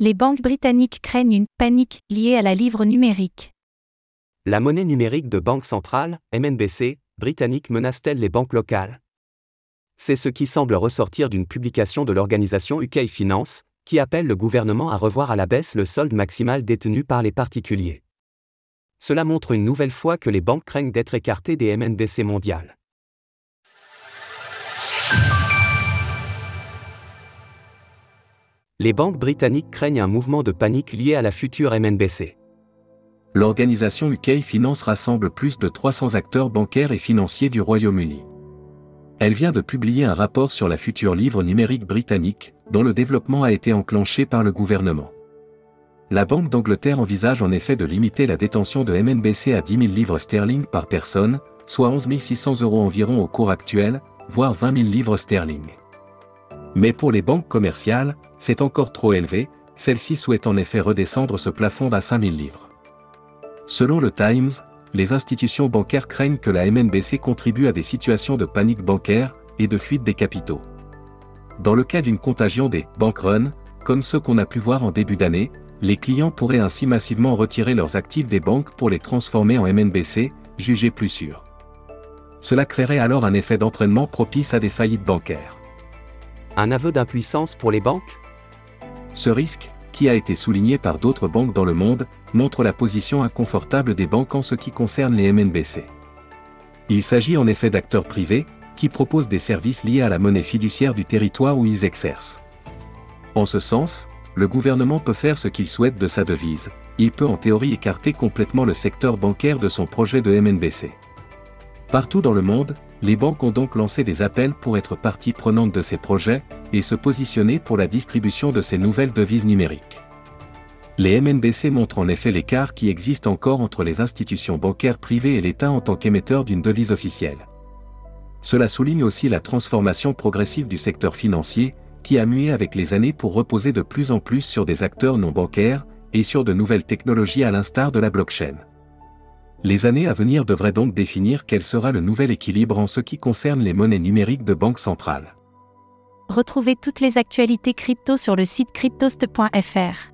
Les banques britanniques craignent une panique liée à la livre numérique. La monnaie numérique de banque centrale, MNBC, britannique menace-t-elle les banques locales? C'est ce qui semble ressortir d'une publication de l'organisation UK Finance, qui appelle le gouvernement à revoir à la baisse le solde maximal détenu par les particuliers. Cela montre une nouvelle fois que les banques craignent d'être écartées des MNBC mondiales. Les banques britanniques craignent un mouvement de panique lié à la future MNBC. L'organisation UK Finance rassemble plus de 300 acteurs bancaires et financiers du Royaume-Uni. Elle vient de publier un rapport sur la future livre numérique britannique, dont le développement a été enclenché par le gouvernement. La Banque d'Angleterre envisage en effet de limiter la détention de MNBC à 10 000 livres sterling par personne, soit 11 600 euros environ au cours actuel, voire 20 000 livres sterling. Mais pour les banques commerciales, c'est encore trop élevé, celles-ci souhaitent en effet redescendre ce plafond à 5 000 livres. Selon le Times, les institutions bancaires craignent que la MNBC contribue à des situations de panique bancaire et de fuite des capitaux. Dans le cas d'une contagion des bank runs, comme ceux qu'on a pu voir en début d'année, les clients pourraient ainsi massivement retirer leurs actifs des banques pour les transformer en MNBC, jugés plus sûrs. Cela créerait alors un effet d'entraînement propice à des faillites bancaires. Un aveu d'impuissance pour les banques? Ce risque, qui a été souligné par d'autres banques dans le monde, montre la position inconfortable des banques en ce qui concerne les MNBC. Il s'agit en effet d'acteurs privés, qui proposent des services liés à la monnaie fiduciaire du territoire où ils exercent. En ce sens, le gouvernement peut faire ce qu'il souhaite de sa devise, il peut en théorie écarter complètement le secteur bancaire de son projet de MNBC. Partout dans le monde, les banques ont donc lancé des appels pour être partie prenante de ces projets et se positionner pour la distribution de ces nouvelles devises numériques. Les MNBC montrent en effet l'écart qui existe encore entre les institutions bancaires privées et l'État en tant qu'émetteur d'une devise officielle. Cela souligne aussi la transformation progressive du secteur financier, qui a mué avec les années pour reposer de plus en plus sur des acteurs non bancaires, et sur de nouvelles technologies à l'instar de la blockchain. Les années à venir devraient donc définir quel sera le nouvel équilibre en ce qui concerne les monnaies numériques de banque centrale. Retrouvez toutes les actualités crypto sur le site cryptost.fr.